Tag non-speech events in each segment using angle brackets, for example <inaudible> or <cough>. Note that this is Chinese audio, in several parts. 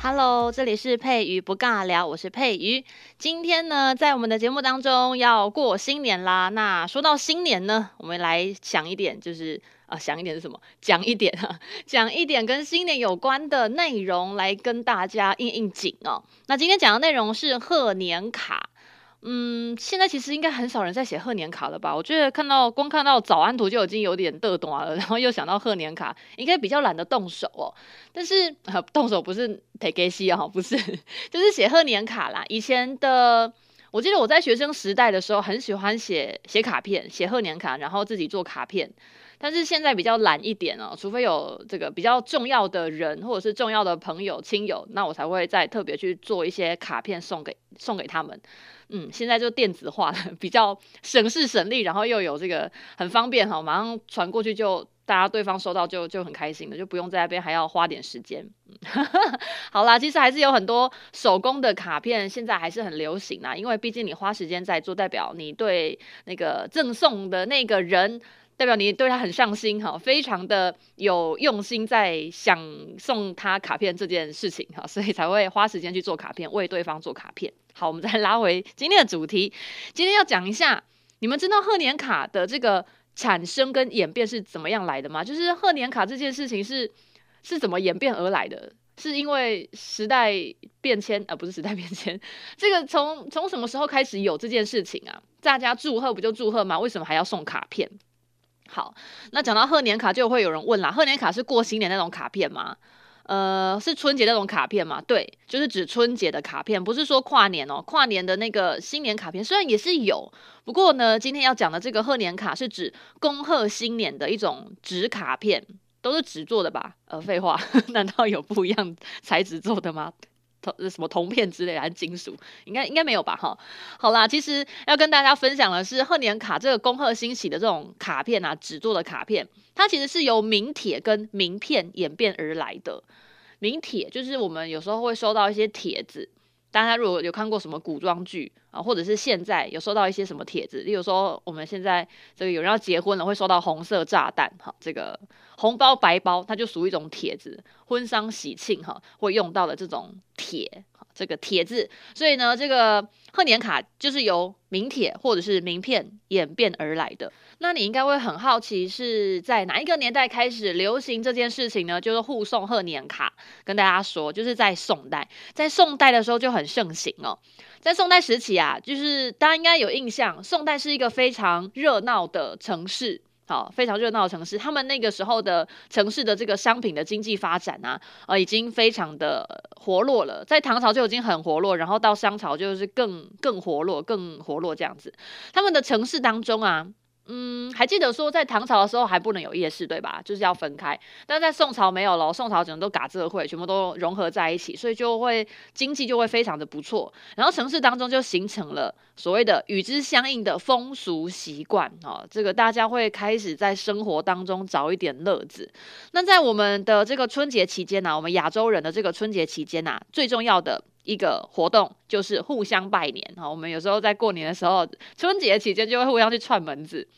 Hello，这里是佩瑜不尬聊，我是佩瑜。今天呢，在我们的节目当中要过新年啦。那说到新年呢，我们来想一点，就是啊，想一点是什么？讲一点啊，<laughs> 讲一点跟新年有关的内容来跟大家应应景哦。那今天讲的内容是贺年卡。嗯，现在其实应该很少人在写贺年卡了吧？我觉得看到光看到早安图就已经有点嘚短了，<laughs> 然后又想到贺年卡，应该比较懒得动手哦。但是呃，动手不是忒给西啊，不是，<laughs> 就是写贺年卡啦。以前的，我记得我在学生时代的时候，很喜欢写写卡片，写贺年卡，然后自己做卡片。但是现在比较懒一点哦，除非有这个比较重要的人或者是重要的朋友亲友，那我才会再特别去做一些卡片送给送给他们。嗯，现在就电子化了，<laughs> 比较省事省力，然后又有这个很方便哈，马上传过去就大家对方收到就就很开心的，就不用在那边还要花点时间。<laughs> 好啦，其实还是有很多手工的卡片，现在还是很流行啦，因为毕竟你花时间在做，代表你对那个赠送的那个人。代表你对他很上心哈，非常的有用心在想送他卡片这件事情哈，所以才会花时间去做卡片，为对方做卡片。好，我们再拉回今天的主题，今天要讲一下，你们知道贺年卡的这个产生跟演变是怎么样来的吗？就是贺年卡这件事情是是怎么演变而来的？是因为时代变迁，而、呃、不是时代变迁。这个从从什么时候开始有这件事情啊？大家祝贺不就祝贺吗？为什么还要送卡片？好，那讲到贺年卡，就会有人问啦：贺年卡是过新年那种卡片吗？呃，是春节那种卡片吗？对，就是指春节的卡片，不是说跨年哦。跨年的那个新年卡片虽然也是有，不过呢，今天要讲的这个贺年卡是指恭贺新年的一种纸卡片，都是纸做的吧？呃，废话，<laughs> 难道有不一样材质做的吗？铜什么铜片之类的还是金属？应该应该没有吧？哈，好啦，其实要跟大家分享的是贺年卡这个恭贺新喜的这种卡片啊，纸做的卡片，它其实是由名帖跟名片演变而来的。名帖就是我们有时候会收到一些帖子，大家如果有看过什么古装剧啊，或者是现在有收到一些什么帖子，例如说我们现在这个有人要结婚了，会收到红色炸弹，哈，这个红包白包，它就属于一种帖子，婚丧喜庆哈会用到的这种。帖，这个帖字，所以呢，这个贺年卡就是由名帖或者是名片演变而来的。那你应该会很好奇，是在哪一个年代开始流行这件事情呢？就是互送贺年卡。跟大家说，就是在宋代，在宋代的时候就很盛行哦。在宋代时期啊，就是大家应该有印象，宋代是一个非常热闹的城市。好，非常热闹的城市，他们那个时候的城市的这个商品的经济发展啊，呃，已经非常的活络了。在唐朝就已经很活络，然后到商朝就是更更活络，更活络这样子。他们的城市当中啊。嗯，还记得说在唐朝的时候还不能有夜市，对吧？就是要分开。但在宋朝没有了，宋朝整个都嘎这会，全部都融合在一起，所以就会经济就会非常的不错。然后城市当中就形成了所谓的与之相应的风俗习惯哦，这个大家会开始在生活当中找一点乐子。那在我们的这个春节期间呢、我们亚洲人的这个春节期间呐、啊，最重要的。一个活动就是互相拜年哈，我们有时候在过年的时候，春节期间就会互相去串门子。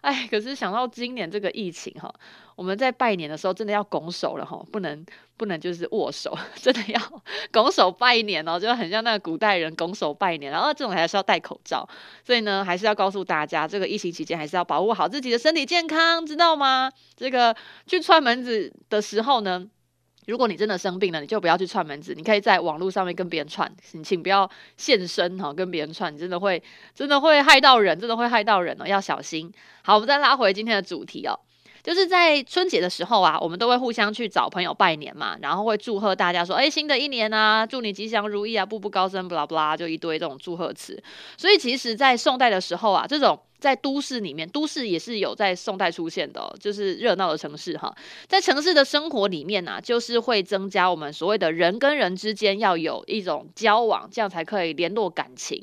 哎，可是想到今年这个疫情哈，我们在拜年的时候真的要拱手了哈，不能不能就是握手，<laughs> 真的要拱手拜年哦，就很像那个古代人拱手拜年。然后这种还是要戴口罩，所以呢，还是要告诉大家，这个疫情期间还是要保护好自己的身体健康，知道吗？这个去串门子的时候呢。如果你真的生病了，你就不要去串门子，你可以在网络上面跟别人串，请请不要现身哈，跟别人串，真的会真的会害到人，真的会害到人哦，要小心。好，我们再拉回今天的主题哦，就是在春节的时候啊，我们都会互相去找朋友拜年嘛，然后会祝贺大家说，哎，新的一年啊，祝你吉祥如意啊，步步高升，巴拉巴拉，就一堆这种祝贺词。所以其实，在宋代的时候啊，这种。在都市里面，都市也是有在宋代出现的，就是热闹的城市哈。在城市的生活里面呢，就是会增加我们所谓的人跟人之间要有一种交往，这样才可以联络感情。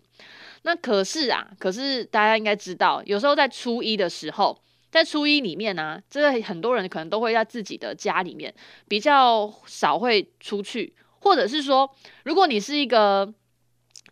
那可是啊，可是大家应该知道，有时候在初一的时候，在初一里面呢、啊，这很多人可能都会在自己的家里面，比较少会出去，或者是说，如果你是一个。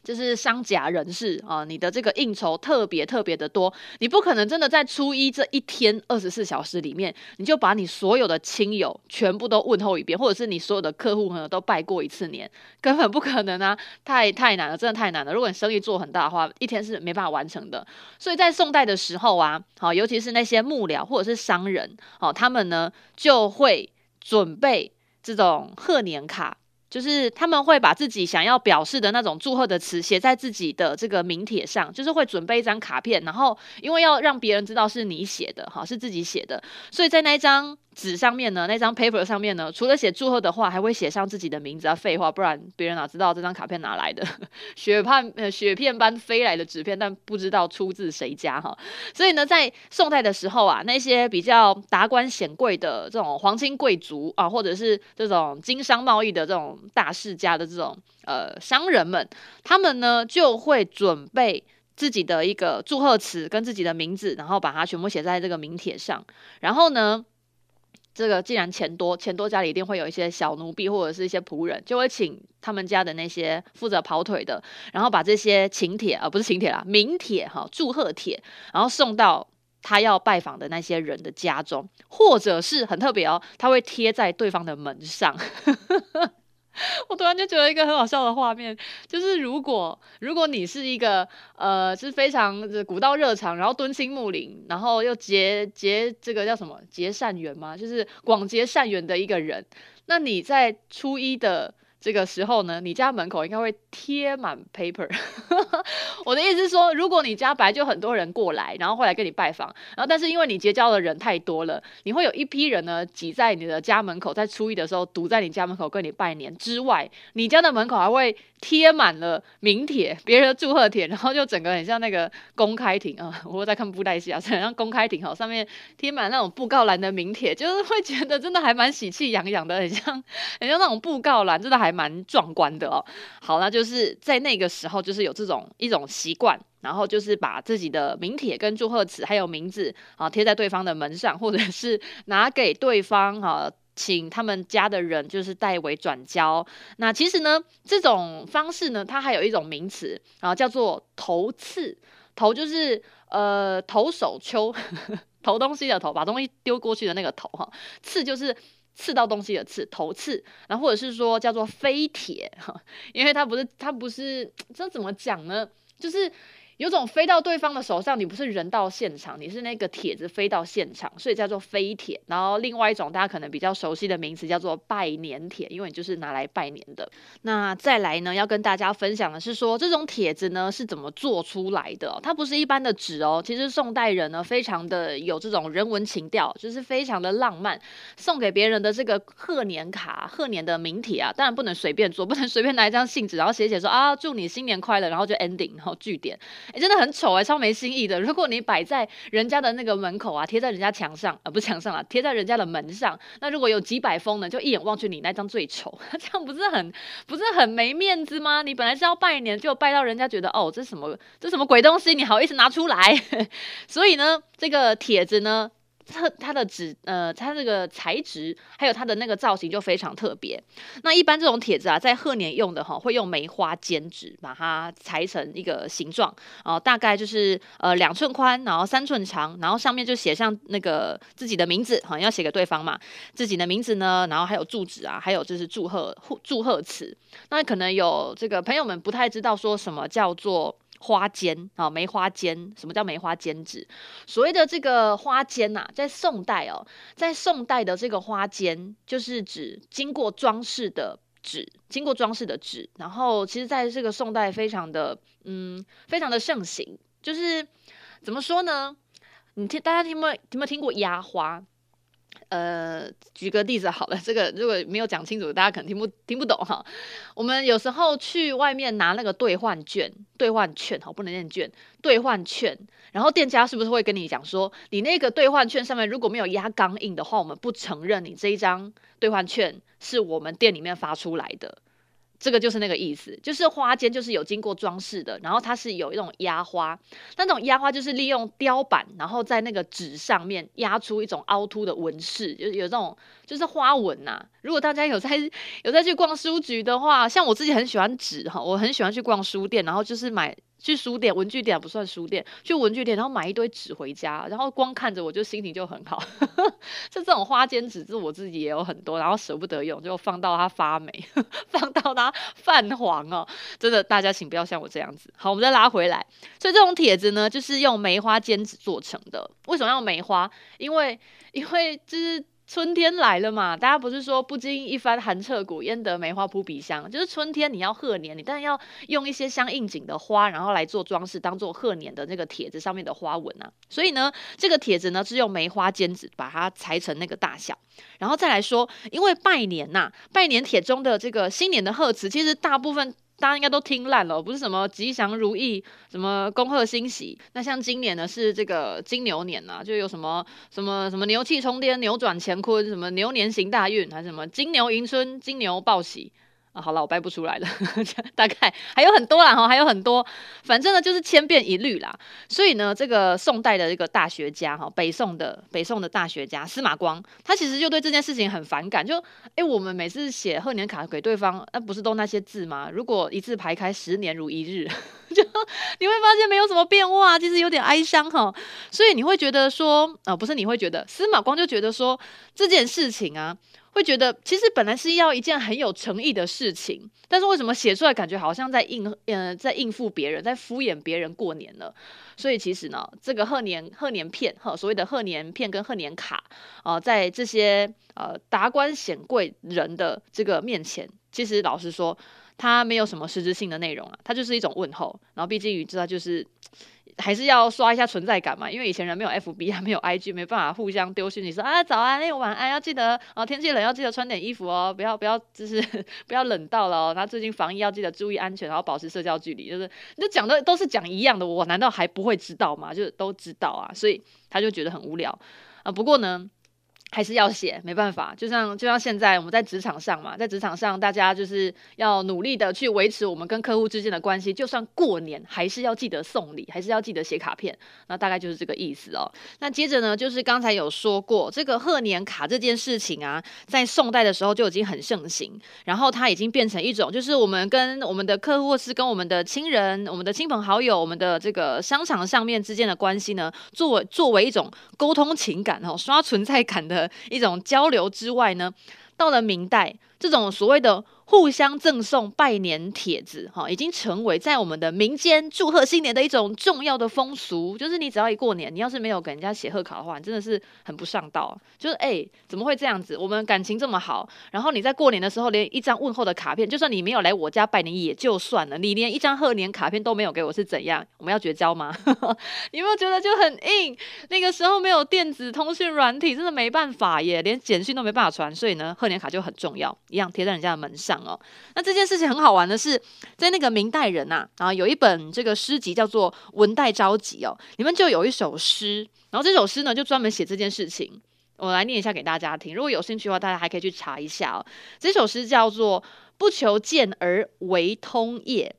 就是商贾人士啊，你的这个应酬特别特别的多，你不可能真的在初一这一天二十四小时里面，你就把你所有的亲友全部都问候一遍，或者是你所有的客户朋友都拜过一次年，根本不可能啊，太太难了，真的太难了。如果你生意做很大的话，一天是没办法完成的。所以在宋代的时候啊，好，尤其是那些幕僚或者是商人，哦，他们呢就会准备这种贺年卡。就是他们会把自己想要表示的那种祝贺的词写在自己的这个名帖上，就是会准备一张卡片，然后因为要让别人知道是你写的，哈，是自己写的，所以在那一张。纸上面呢，那张 paper 上面呢，除了写祝贺的话，还会写上自己的名字啊。废话，不然别人哪知道这张卡片哪来的？<laughs> 雪片呃，雪片般飞来的纸片，但不知道出自谁家哈。所以呢，在宋代的时候啊，那些比较达官显贵的这种皇亲贵族啊，或者是这种经商贸易的这种大世家的这种呃商人们，他们呢就会准备自己的一个祝贺词跟自己的名字，然后把它全部写在这个名帖上，然后呢。这个既然钱多，钱多家里一定会有一些小奴婢或者是一些仆人，就会请他们家的那些负责跑腿的，然后把这些请帖啊，不是请帖啦，名帖哈，祝贺帖，然后送到他要拜访的那些人的家中，或者是很特别哦，他会贴在对方的门上。<laughs> 我突然就觉得一个很好笑的画面，就是如果如果你是一个呃，是非常古道热肠，然后敦亲睦邻，然后又结结这个叫什么结善缘吗？就是广结善缘的一个人，那你在初一的。这个时候呢，你家门口应该会贴满 paper。<laughs> 我的意思是说，如果你家本来就很多人过来，然后会来跟你拜访，然后但是因为你结交的人太多了，你会有一批人呢挤在你的家门口，在初一的时候堵在你家门口跟你拜年之外，你家的门口还会贴满了名帖，别人的祝贺帖，然后就整个很像那个公开亭啊，我在看布袋戏啊，很像公开亭哈，上面贴满那种布告栏的名帖，就是会觉得真的还蛮喜气洋洋的，很像很像那种布告栏，真的还。蛮壮观的哦。好，那就是在那个时候，就是有这种一种习惯，然后就是把自己的名帖跟祝贺词还有名字啊贴在对方的门上，或者是拿给对方啊，请他们家的人就是代为转交。那其实呢，这种方式呢，它还有一种名词啊，叫做投刺。投就是呃投手丘，<laughs> 投东西的投，把东西丢过去的那个投哈。刺就是。刺到东西的刺，头刺，然后或者是说叫做飞铁，因为它不是，它不是，这怎么讲呢？就是。有种飞到对方的手上，你不是人到现场，你是那个帖子飞到现场，所以叫做飞帖。然后另外一种大家可能比较熟悉的名词叫做拜年帖，因为你就是拿来拜年的。那再来呢，要跟大家分享的是说，这种帖子呢是怎么做出来的？它不是一般的纸哦，其实宋代人呢非常的有这种人文情调，就是非常的浪漫，送给别人的这个贺年卡、贺年的名帖啊，当然不能随便做，不能随便拿一张信纸，然后写写说啊祝你新年快乐，然后就 ending，然后句点。哎，真的很丑哎，超没新意的。如果你摆在人家的那个门口啊，贴在人家墙上，啊，不是墙上啊，贴在人家的门上，那如果有几百封呢，就一眼望去你那张最丑，<laughs> 这样不是很不是很没面子吗？你本来是要拜年，就拜到人家觉得哦，这什么这什么鬼东西，你好意思拿出来？<laughs> 所以呢，这个帖子呢。它它的纸呃，它这个材质还有它的那个造型就非常特别。那一般这种帖子啊，在贺年用的哈，会用梅花尖纸把它裁成一个形状，然后大概就是呃两寸宽，然后三寸长，然后上面就写上那个自己的名字，好像要写给对方嘛，自己的名字呢，然后还有住址啊，还有就是祝贺祝贺词。那可能有这个朋友们不太知道说什么叫做。花笺啊，梅花笺，什么叫梅花笺纸？所谓的这个花笺呐、啊，在宋代哦，在宋代的这个花笺，就是指经过装饰的纸，经过装饰的纸。然后，其实在这个宋代，非常的嗯，非常的盛行。就是怎么说呢？你听，大家听没听没听过压花？呃，举个例子好了，这个如果没有讲清楚，大家可能听不听不懂哈。我们有时候去外面拿那个兑换券，兑换券哈，不能念券，兑换券。然后店家是不是会跟你讲说，你那个兑换券上面如果没有压钢印的话，我们不承认你这一张兑换券是我们店里面发出来的。这个就是那个意思，就是花间就是有经过装饰的，然后它是有一种压花，那种压花就是利用雕版，然后在那个纸上面压出一种凹凸的纹饰，就是有这种就是花纹呐、如果大家有在有在去逛书局的话，像我自己很喜欢纸哈，我很喜欢去逛书店，然后就是买。去书店、文具店不算书店，去文具店，然后买一堆纸回家，然后光看着我就心情就很好。<laughs> 就这种花间纸，是我自己也有很多，然后舍不得用，就放到它发霉，<laughs> 放到它泛黄哦。真的，大家请不要像我这样子。好，我们再拉回来。所以这种帖子呢，就是用梅花间纸做成的。为什么要梅花？因为，因为就是。春天来了嘛，大家不是说不经一番寒彻骨，焉得梅花扑鼻香？就是春天你要贺年，你当然要用一些相应景的花，然后来做装饰，当做贺年的那个帖子上面的花纹啊。所以呢，这个帖子呢是用梅花间纸把它裁成那个大小，然后再来说，因为拜年呐、拜年帖中的这个新年的贺词，其实大部分。大家应该都听烂了，不是什么吉祥如意，什么恭贺新喜。那像今年呢，是这个金牛年呐、啊，就有什么什么什么牛气冲天、扭转乾坤，什么牛年行大运，还是什么金牛迎春、金牛报喜。啊，好了，我掰不出来了，大概还有很多啦哈，还有很多，反正呢就是千变一律啦。所以呢，这个宋代的一个大学家哈，北宋的北宋的大学家司马光，他其实就对这件事情很反感。就哎、我们每次写贺年卡给对方，那不是都那些字吗？如果一字排开，十年如一日，<laughs> 就你会发现没有什么变化，其实有点哀伤哈。所以你会觉得说，啊，不是你会觉得，司马光就觉得说这件事情啊。会觉得其实本来是要一件很有诚意的事情，但是为什么写出来感觉好像在应呃在应付别人，在敷衍别人过年呢？所以其实呢，这个贺年贺年片哈，所谓的贺年片跟贺年卡啊、呃，在这些呃达官显贵人的这个面前，其实老实说，它没有什么实质性的内容啊，它就是一种问候。然后毕竟你知道就是。还是要刷一下存在感嘛，因为以前人没有 FB 他 <laughs> 没有 IG，没办法互相丢讯息说啊早安，哎晚安，要记得啊天气冷要记得穿点衣服哦，不要不要就是 <laughs> 不要冷到了哦。然后最近防疫要记得注意安全，然后保持社交距离，就是你就讲的都是讲一样的，我难道还不会知道吗？就是都知道啊，所以他就觉得很无聊啊。不过呢。还是要写，没办法，就像就像现在我们在职场上嘛，在职场上大家就是要努力的去维持我们跟客户之间的关系，就算过年还是要记得送礼，还是要记得写卡片，那大概就是这个意思哦。那接着呢，就是刚才有说过这个贺年卡这件事情啊，在宋代的时候就已经很盛行，然后它已经变成一种，就是我们跟我们的客户或是跟我们的亲人、我们的亲朋好友、我们的这个商场上面之间的关系呢，作为作为一种沟通情感哦，刷存在感的。一种交流之外呢，到了明代，这种所谓的。互相赠送拜年帖子，哈，已经成为在我们的民间祝贺新年的一种重要的风俗。就是你只要一过年，你要是没有给人家写贺卡的话，你真的是很不上道。就是哎、怎么会这样子？我们感情这么好，然后你在过年的时候连一张问候的卡片，就算你没有来我家拜年也就算了，你连一张贺年卡片都没有给我，是怎样？我们要绝交吗？你 <laughs> 有没有觉得就很硬？那个时候没有电子通讯软体，真的没办法耶，连简讯都没办法传。所以呢，贺年卡就很重要，一样贴在人家的门上。哦，那这件事情很好玩的是，在那个明代人呐，啊，有一本这个诗集叫做《文代札记》哦，里面就有一首诗，然后这首诗呢就专门写这件事情，我来念一下给大家听。如果有兴趣的话，大家还可以去查一下哦。这首诗叫做“不求见而为通业，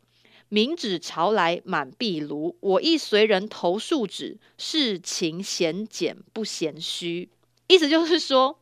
明指朝来满壁炉。我亦随人投数纸，事情闲简不嫌虚。”意思就是说。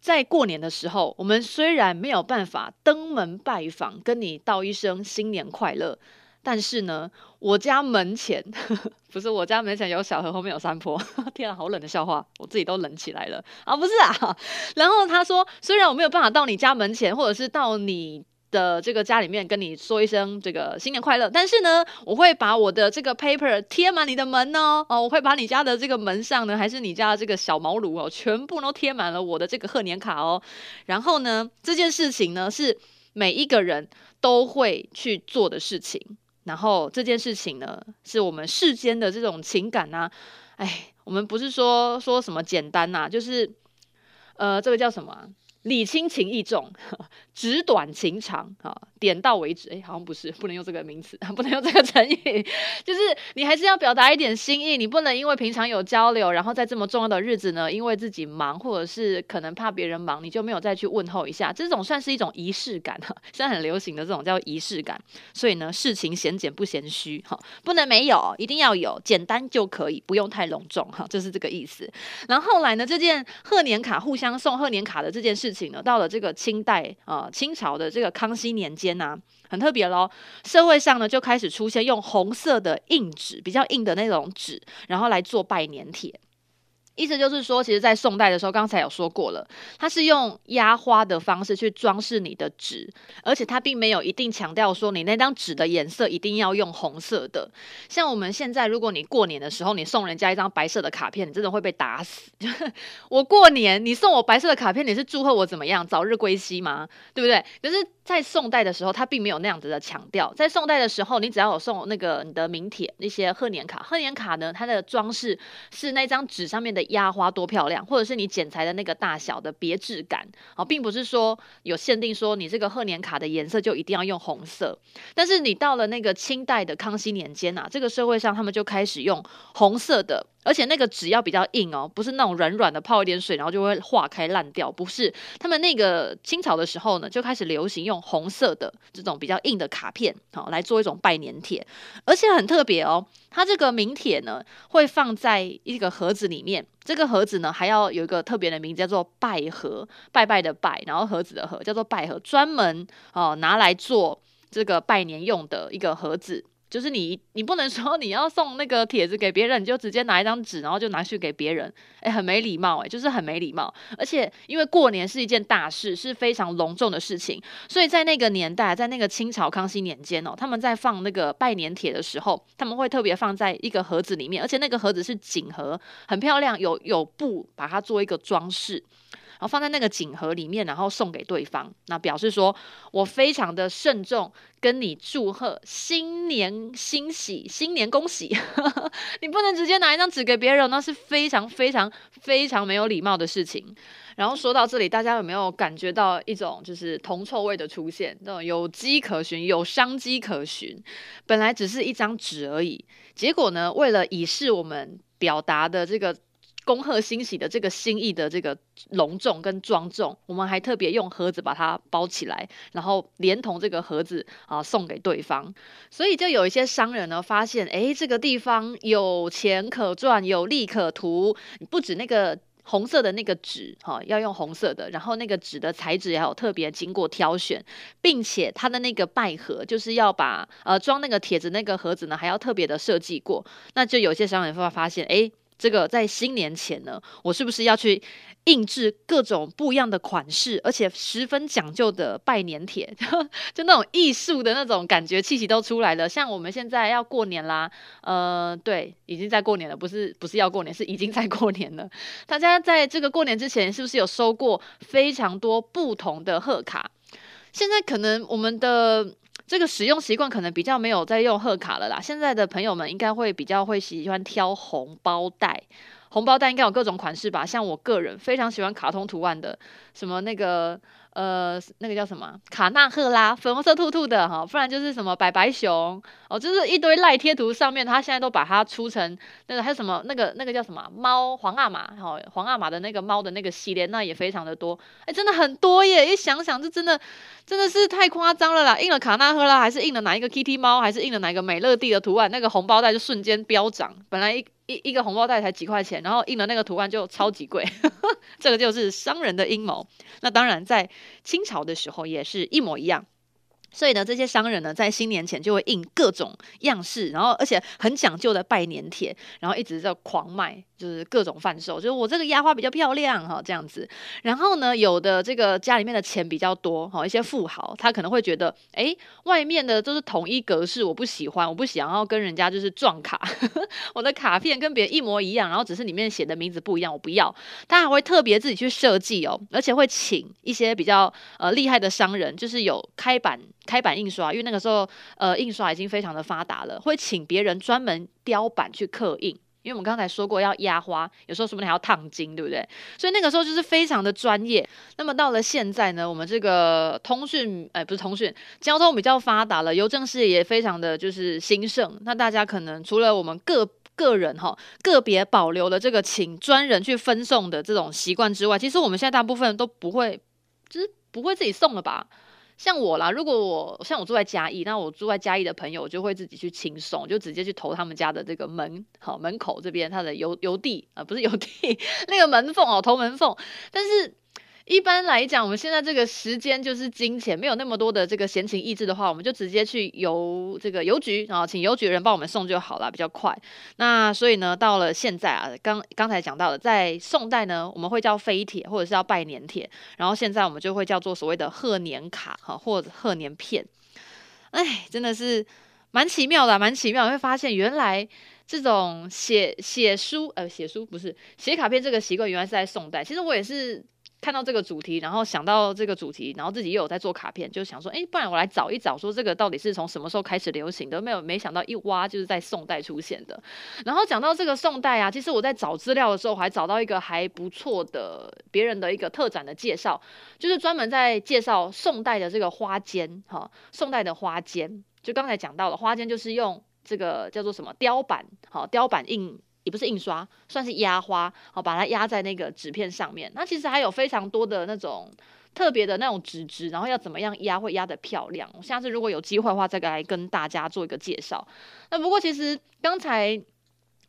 在过年的时候，我们虽然没有办法登门拜访，跟你道一声新年快乐，但是呢，我家门前 <laughs> 不是我家门前有小河，后面有山坡。<laughs> 天啊，好冷的笑话，我自己都冷起来了啊！不是啊，<laughs> 然后他说，虽然我没有办法到你家门前，或者是到你。的这个家里面跟你说一声这个新年快乐，但是呢，我会把我的这个 paper 贴满你的门哦，哦，我会把你家的这个门上呢，还是你家的这个小毛炉哦，全部都贴满了我的这个贺年卡哦。然后呢，这件事情呢是每一个人都会去做的事情。然后这件事情呢，是我们世间的这种情感啊，哎，我们不是说说什么简单呐、就是呃，这个叫什么、礼轻情意重，<laughs> 纸短情长啊，点到为止。哎，好像不是，不能用这个名词，<laughs> 不能用这个成语。就是你还是要表达一点心意，你不能因为平常有交流，然后在这么重要的日子呢，因为自己忙，或者是可能怕别人忙，你就没有再去问候一下。这种算是一种仪式感哈，<laughs> 现在很流行的这种叫仪式感。所以呢，事情显简不嫌虚哈，不能没有，一定要有，简单就可以，不用太隆重哈，就是这个意思。然后后来呢，这件贺年卡互相送贺年卡的这件事。事情呢，到了这个清代啊、清朝的这个康熙年间呢、很特别喽。社会上呢就开始出现用红色的硬纸，比较硬的那种纸，然后来做拜年帖。意思就是说，其实，在宋代的时候，刚才有说过了，它是用压花的方式去装饰你的纸，而且它并没有一定强调说你那张纸的颜色一定要用红色的。像我们现在，如果你过年的时候，你送人家一张白色的卡片，你真的会被打死。<laughs> 我过年，你送我白色的卡片，你是祝贺我怎么样？早日归西吗？对不对？可是。在宋代的时候，他并没有那样子的强调。在宋代的时候，你只要有送那个你的名帖、那些贺年卡，贺年卡呢，它的装饰是那张纸上面的压花多漂亮，或者是你剪裁的那个大小的别致感啊，并不是说有限定说你这个贺年卡的颜色就一定要用红色。但是你到了那个清代的康熙年间啊，这个社会上他们就开始用红色的。而且那个纸要比较硬哦，不是那种软软的，泡一点水然后就会化开烂掉。不是，他们那个清朝的时候呢，就开始流行用红色的这种比较硬的卡片，好来做一种拜年帖。而且很特别哦，它这个名帖呢会放在一个盒子里面，这个盒子呢还要有一个特别的名字，叫做拜盒，拜拜的拜，然后盒子的盒叫做拜盒，专门哦拿来做这个拜年用的一个盒子。就是你，<laughs> 你不能说你要送那个帖子给别人，你就直接拿一张纸，然后就拿去给别人，诶，很没礼貌，诶，就是很没礼貌。而且因为过年是一件大事，是非常隆重的事情，所以在那个年代，在那个清朝康熙年间哦，他们在放那个拜年帖的时候，他们会特别放在一个盒子里面，而且那个盒子是锦盒，很漂亮，有有布把它做一个装饰。然后放在那个锦盒里面，然后送给对方，那表示说我非常的慎重，跟你祝贺新年欣喜，新年恭喜。<laughs> 你不能直接拿一张纸给别人，那是非常非常非常没有礼貌的事情。然后说到这里，大家有没有感觉到一种就是铜臭味的出现？那种有迹可循，有商机可循。本来只是一张纸而已，结果呢，为了以示我们表达的这个。恭贺欣喜的这个心意的这个隆重跟庄重，我们还特别用盒子把它包起来，然后连同这个盒子啊送给对方。所以就有一些商人呢发现，哎，这个地方有钱可赚，有利可图。不止那个红色的那个纸哈，要用红色的，然后那个纸的材质也有特别经过挑选，并且它的那个拜盒就是要把呃装那个帖子那个盒子呢还要特别的设计过。那就有些商人会发现，哎。这个在新年前呢，我是不是要去印制各种不一样的款式，而且十分讲究的拜年帖，<laughs> 就那种艺术的那种感觉气息都出来了。像我们现在要过年啦，呃，对，已经在过年了，不是不是要过年，是已经在过年了。大家在这个过年之前，是不是有收过非常多不同的贺卡？现在可能我们的。这个使用习惯可能比较没有在用贺卡了啦。现在的朋友们应该会比较会喜欢挑红包袋，红包袋应该有各种款式吧？像我个人非常喜欢卡通图案的，什么那个。呃，那个叫什么卡纳赫拉，粉红色兔兔的哈，不然就是什么白白熊哦，就是一堆赖贴图上面，他现在都把它出成那个还有什么那个那个叫什么猫皇阿玛哈，皇阿玛的那个猫的那个系列，那也非常的多，哎，真的很多耶！一想想，就真的真的是太夸张了啦！印了卡纳赫拉，还是印了哪一个 Kitty 猫，还是印了哪一个美乐蒂的图案，那个红包袋就瞬间飙涨，本来一。一一个红包袋才几块钱，然后印的那个图案就超级贵，<laughs> 这个就是商人的阴谋。那当然，在清朝的时候也是一模一样。所以呢，这些商人呢，在新年前就会印各种样式，然后而且很讲究的拜年帖，然后一直在狂卖，就是各种贩售，就是我这个压花比较漂亮哈，这样子。然后呢，有的这个家里面的钱比较多哈，一些富豪，他可能会觉得，哎，外面的都是统一格式，我不喜欢，我不想要跟人家就是撞卡，<laughs> 我的卡片跟别人一模一样，然后只是里面写的名字不一样，我不要。他还会特别自己去设计哦，而且会请一些比较呃厉害的商人，就是有开版。开版印刷，因为那个时候，呃，印刷已经非常的发达了，会请别人专门雕版去刻印，因为我们刚才说过要压花，有时候说不定还要烫金，对不对？所以那个时候就是非常的专业。那么到了现在呢，我们这个通讯，哎，不是通讯，交通比较发达了，邮政事业也非常的就是兴盛。那大家可能除了我们个个人哈个别保留了这个请专人去分送的这种习惯之外，其实我们现在大部分都不会，就是不会自己送了吧？像我啦，如果我像我住在嘉义，那我住在嘉义的朋友就会自己去轻松，就直接去投他们家的这个门，好门口这边他的邮邮递啊，不是邮递 <laughs> 那个门缝哦，投门缝，但是。一般来讲，我们现在这个时间就是金钱，没有那么多的这个闲情逸致的话，我们就直接去邮这个邮局然后，请邮局的人帮我们送就好了，比较快。那所以呢，到了现在啊，刚刚才讲到的，在宋代呢，我们会叫飞帖或者是叫拜年帖，然后现在我们就会叫做所谓的贺年卡哈，或者贺年片。哎，真的是蛮奇妙的，蛮奇妙，会发现原来这种写写书呃写书不是写卡片这个习惯，原来是在宋代。其实我也是。看到这个主题，然后想到这个主题，然后自己又有在做卡片，就想说，哎，不然我来找一找，说这个到底是从什么时候开始流行的？没有，没想到一挖就是在宋代出现的。然后讲到这个宋代啊，其实我在找资料的时候，还找到一个还不错的别人的一个特展的介绍，就是专门在介绍宋代的这个花间，哈，宋代的花间，就刚才讲到了花间，就是用这个叫做什么雕版，好，雕版印。不是印刷，算是压花，好，把它压在那个纸片上面。那其实还有非常多的那种特别的那种纸质，然后要怎么样压会压得漂亮。下次如果有机会的话，再来跟大家做一个介绍。那不过其实刚才。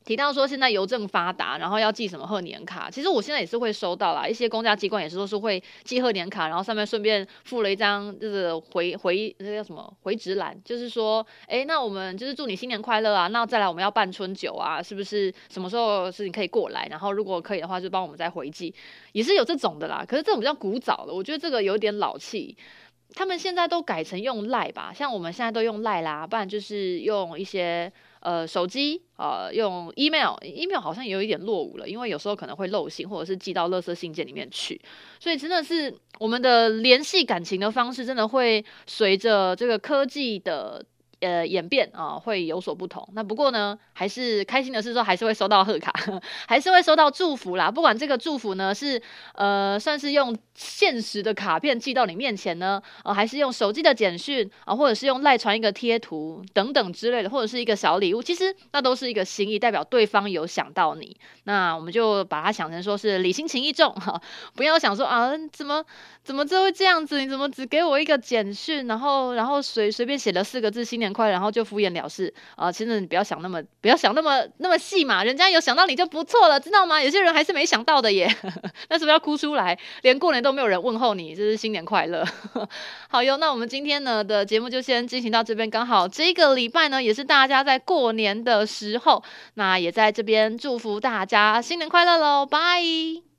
提到说现在邮政发达，然后要寄什么贺年卡，其实我现在也是会收到啦，一些公家机关也是都是会寄贺年卡，然后上面顺便附了一张就是回回那个叫什么回执栏，就是说，哎，那我们就是祝你新年快乐啊，那再来我们要办春酒啊，是不是什么时候是你可以过来，然后如果可以的话就帮我们再回寄，也是有这种的啦。可是这种比较古早的，我觉得这个有点老气，他们现在都改成用赖吧，像我们现在都用赖啦，不然就是用一些。呃，手机啊，用 email，email 好像也有一点落伍了，因为有时候可能会漏信，或者是寄到垃圾信件里面去，所以真的是我们的联系感情的方式，真的会随着这个科技的。呃，演变啊、会有所不同。那不过呢，还是开心的是说，还是会收到贺卡，<laughs> 还是会收到祝福啦。不管这个祝福呢，是呃，算是用现实的卡片寄到你面前呢，呃，还是用手机的简讯啊、或者是用赖传一个贴图等等之类的，或者是一个小礼物，其实那都是一个心意，代表对方有想到你。那我们就把它想成说是礼轻情意重哈，<laughs> 不要想说啊，怎么怎么就会这样子？你怎么只给我一个简讯，然后然后随随便写了四个字新年快，然后就敷衍了事啊、呃！其实你不要想那么，不要想那么那么细嘛。人家有想到你就不错了，知道吗？有些人还是没想到的耶，<laughs> 那是不是要哭出来？连过年都没有人问候你，这是新年快乐。<laughs> 好哟，那我们今天呢的节目就先进行到这边，刚好这个礼拜呢也是大家在过年的时候，那也在这边祝福大家新年快乐喽，拜。